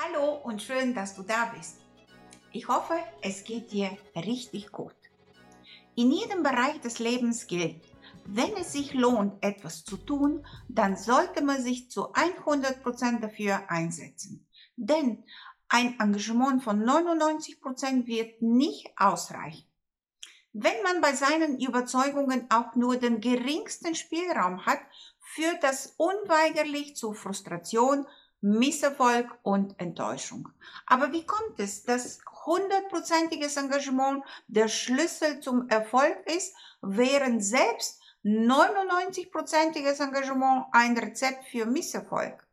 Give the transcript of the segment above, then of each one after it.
Hallo und schön, dass du da bist. Ich hoffe, es geht dir richtig gut. In jedem Bereich des Lebens gilt, wenn es sich lohnt, etwas zu tun, dann sollte man sich zu 100% dafür einsetzen. Denn ein Engagement von 99% wird nicht ausreichen. Wenn man bei seinen Überzeugungen auch nur den geringsten Spielraum hat, führt das unweigerlich zu Frustration, Misserfolg und Enttäuschung. Aber wie kommt es, dass hundertprozentiges Engagement der Schlüssel zum Erfolg ist, während selbst 99-prozentiges Engagement ein Rezept für Misserfolg?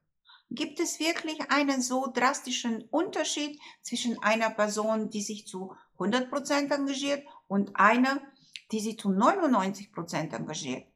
Gibt es wirklich einen so drastischen Unterschied zwischen einer Person, die sich zu 100% engagiert und einer, die sich zu 99% engagiert?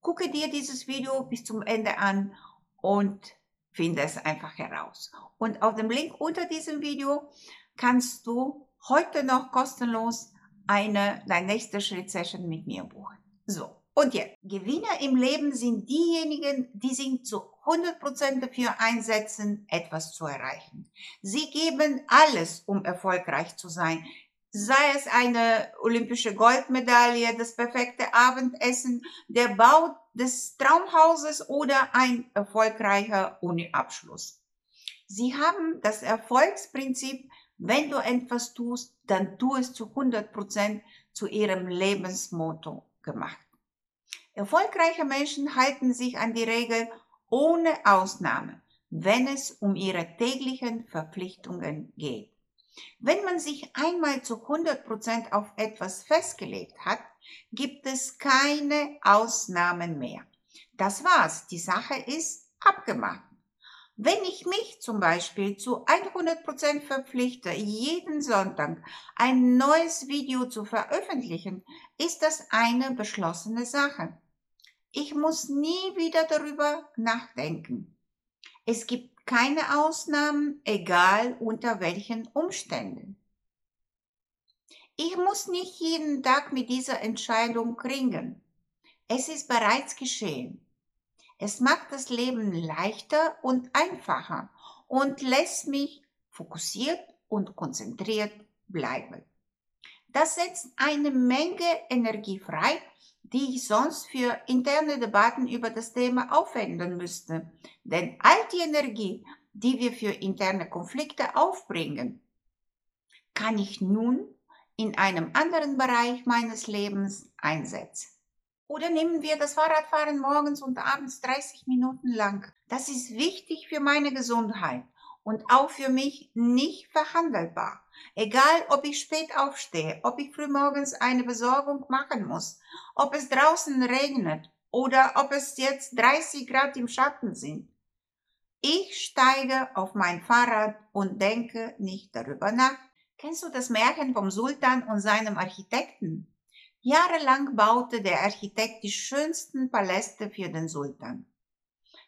Gucke dir dieses Video bis zum Ende an und finde es einfach heraus. Und auf dem Link unter diesem Video kannst du heute noch kostenlos eine dein nächster Schritt Session mit mir buchen. So. Und jetzt, Gewinner im Leben sind diejenigen, die sich zu 100% dafür einsetzen, etwas zu erreichen. Sie geben alles, um erfolgreich zu sein. Sei es eine olympische Goldmedaille, das perfekte Abendessen, der Bau des Traumhauses oder ein erfolgreicher Uni-Abschluss. Sie haben das Erfolgsprinzip, wenn du etwas tust, dann tu es zu 100% zu ihrem Lebensmotto gemacht. Erfolgreiche Menschen halten sich an die Regel ohne Ausnahme, wenn es um ihre täglichen Verpflichtungen geht. Wenn man sich einmal zu 100% auf etwas festgelegt hat, gibt es keine Ausnahmen mehr. Das war's, die Sache ist abgemacht. Wenn ich mich zum Beispiel zu 100% verpflichte, jeden Sonntag ein neues Video zu veröffentlichen, ist das eine beschlossene Sache. Ich muss nie wieder darüber nachdenken. Es gibt keine Ausnahmen, egal unter welchen Umständen. Ich muss nicht jeden Tag mit dieser Entscheidung ringen. Es ist bereits geschehen. Es macht das Leben leichter und einfacher und lässt mich fokussiert und konzentriert bleiben. Das setzt eine Menge Energie frei die ich sonst für interne Debatten über das Thema aufwenden müsste. Denn all die Energie, die wir für interne Konflikte aufbringen, kann ich nun in einem anderen Bereich meines Lebens einsetzen. Oder nehmen wir das Fahrradfahren morgens und abends 30 Minuten lang. Das ist wichtig für meine Gesundheit und auch für mich nicht verhandelbar. Egal, ob ich spät aufstehe, ob ich frühmorgens eine Besorgung machen muss, ob es draußen regnet oder ob es jetzt 30 Grad im Schatten sind. Ich steige auf mein Fahrrad und denke nicht darüber nach. Kennst du das Märchen vom Sultan und seinem Architekten? Jahrelang baute der Architekt die schönsten Paläste für den Sultan.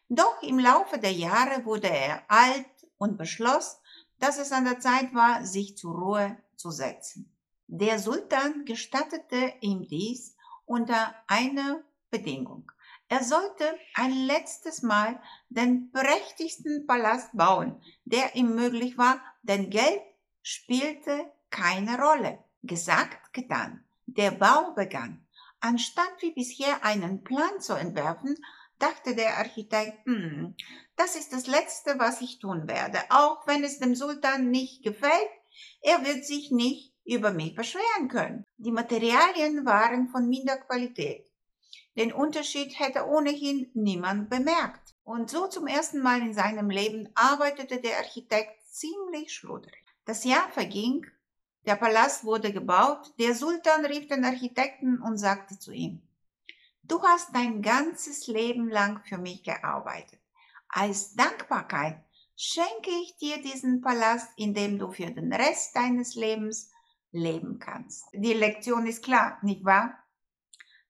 Doch im Laufe der Jahre wurde er alt und beschloss, dass es an der Zeit war, sich zur Ruhe zu setzen. Der Sultan gestattete ihm dies unter einer Bedingung. Er sollte ein letztes Mal den prächtigsten Palast bauen, der ihm möglich war, denn Geld spielte keine Rolle. Gesagt, getan. Der Bau begann. Anstatt wie bisher einen Plan zu entwerfen, dachte der Architekt, hm, das ist das Letzte, was ich tun werde, auch wenn es dem Sultan nicht gefällt. Er wird sich nicht über mich beschweren können. Die Materialien waren von minder Qualität. Den Unterschied hätte ohnehin niemand bemerkt. Und so zum ersten Mal in seinem Leben arbeitete der Architekt ziemlich schludrig. Das Jahr verging, der Palast wurde gebaut, der Sultan rief den Architekten und sagte zu ihm, Du hast dein ganzes Leben lang für mich gearbeitet. Als Dankbarkeit schenke ich dir diesen Palast, in dem du für den Rest deines Lebens leben kannst. Die Lektion ist klar, nicht wahr?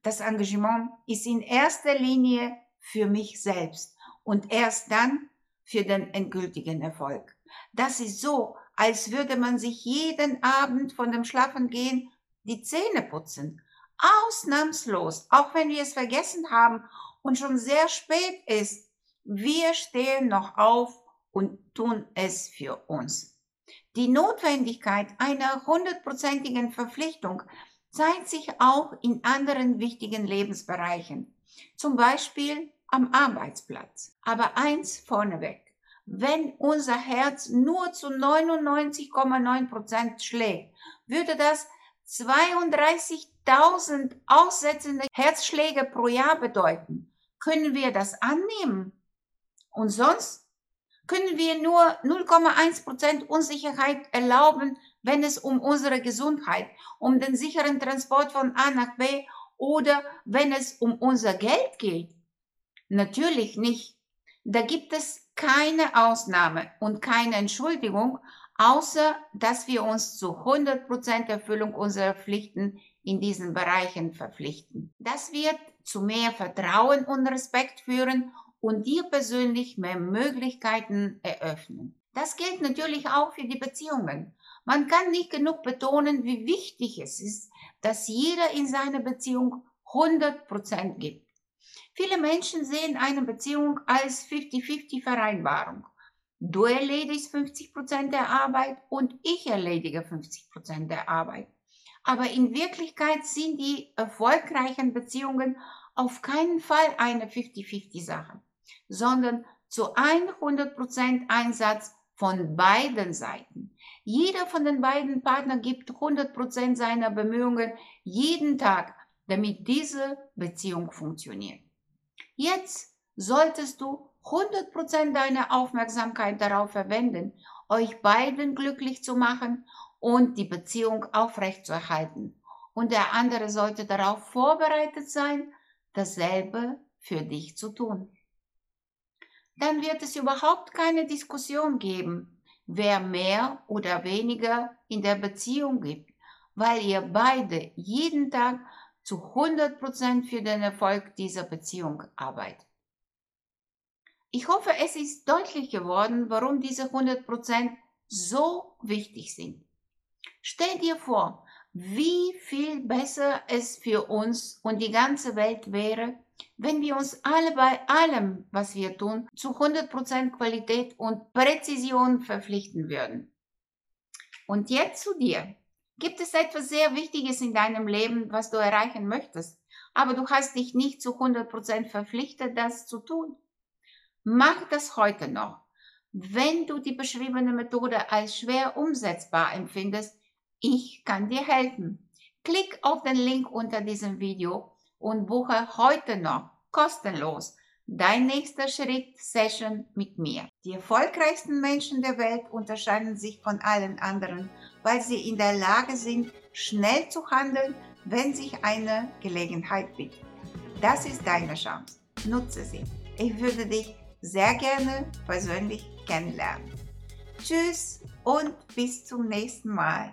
Das Engagement ist in erster Linie für mich selbst und erst dann für den endgültigen Erfolg. Das ist so, als würde man sich jeden Abend von dem Schlafengehen die Zähne putzen. Ausnahmslos, auch wenn wir es vergessen haben und schon sehr spät ist, wir stehen noch auf und tun es für uns. Die Notwendigkeit einer hundertprozentigen Verpflichtung zeigt sich auch in anderen wichtigen Lebensbereichen, zum Beispiel am Arbeitsplatz. Aber eins vorneweg, wenn unser Herz nur zu 99,9 Prozent schlägt, würde das 32.000 aussetzende Herzschläge pro Jahr bedeuten. Können wir das annehmen? Und sonst können wir nur 0,1 Prozent Unsicherheit erlauben, wenn es um unsere Gesundheit, um den sicheren Transport von A nach B oder wenn es um unser Geld geht. Natürlich nicht. Da gibt es keine Ausnahme und keine Entschuldigung, außer dass wir uns zu 100% Erfüllung unserer Pflichten in diesen Bereichen verpflichten. Das wird zu mehr Vertrauen und Respekt führen und dir persönlich mehr Möglichkeiten eröffnen. Das gilt natürlich auch für die Beziehungen. Man kann nicht genug betonen, wie wichtig es ist, dass jeder in seiner Beziehung 100% gibt. Viele Menschen sehen eine Beziehung als 50-50 Vereinbarung. Du erledigst 50% der Arbeit und ich erledige 50% der Arbeit. Aber in Wirklichkeit sind die erfolgreichen Beziehungen auf keinen Fall eine 50-50 Sache, sondern zu 100% Einsatz von beiden Seiten. Jeder von den beiden Partnern gibt 100% seiner Bemühungen jeden Tag, damit diese Beziehung funktioniert. Jetzt solltest du 100% deiner Aufmerksamkeit darauf verwenden, euch beiden glücklich zu machen und die Beziehung aufrechtzuerhalten. Und der andere sollte darauf vorbereitet sein, dasselbe für dich zu tun. Dann wird es überhaupt keine Diskussion geben, wer mehr oder weniger in der Beziehung gibt, weil ihr beide jeden Tag zu 100% für den Erfolg dieser Beziehung arbeitet. Ich hoffe, es ist deutlich geworden, warum diese 100% so wichtig sind. Stell dir vor, wie viel besser es für uns und die ganze Welt wäre, wenn wir uns alle bei allem, was wir tun, zu 100% Qualität und Präzision verpflichten würden. Und jetzt zu dir. Gibt es etwas sehr Wichtiges in deinem Leben, was du erreichen möchtest, aber du hast dich nicht zu 100% verpflichtet, das zu tun? Mach das heute noch. Wenn du die beschriebene Methode als schwer umsetzbar empfindest, ich kann dir helfen. Klick auf den Link unter diesem Video und buche heute noch kostenlos dein nächster Schritt Session mit mir. Die erfolgreichsten Menschen der Welt unterscheiden sich von allen anderen, weil sie in der Lage sind, schnell zu handeln, wenn sich eine Gelegenheit bietet. Das ist deine Chance. Nutze sie. Ich würde dich sehr gerne persönlich kennenlernen. Tschüss und bis zum nächsten Mal.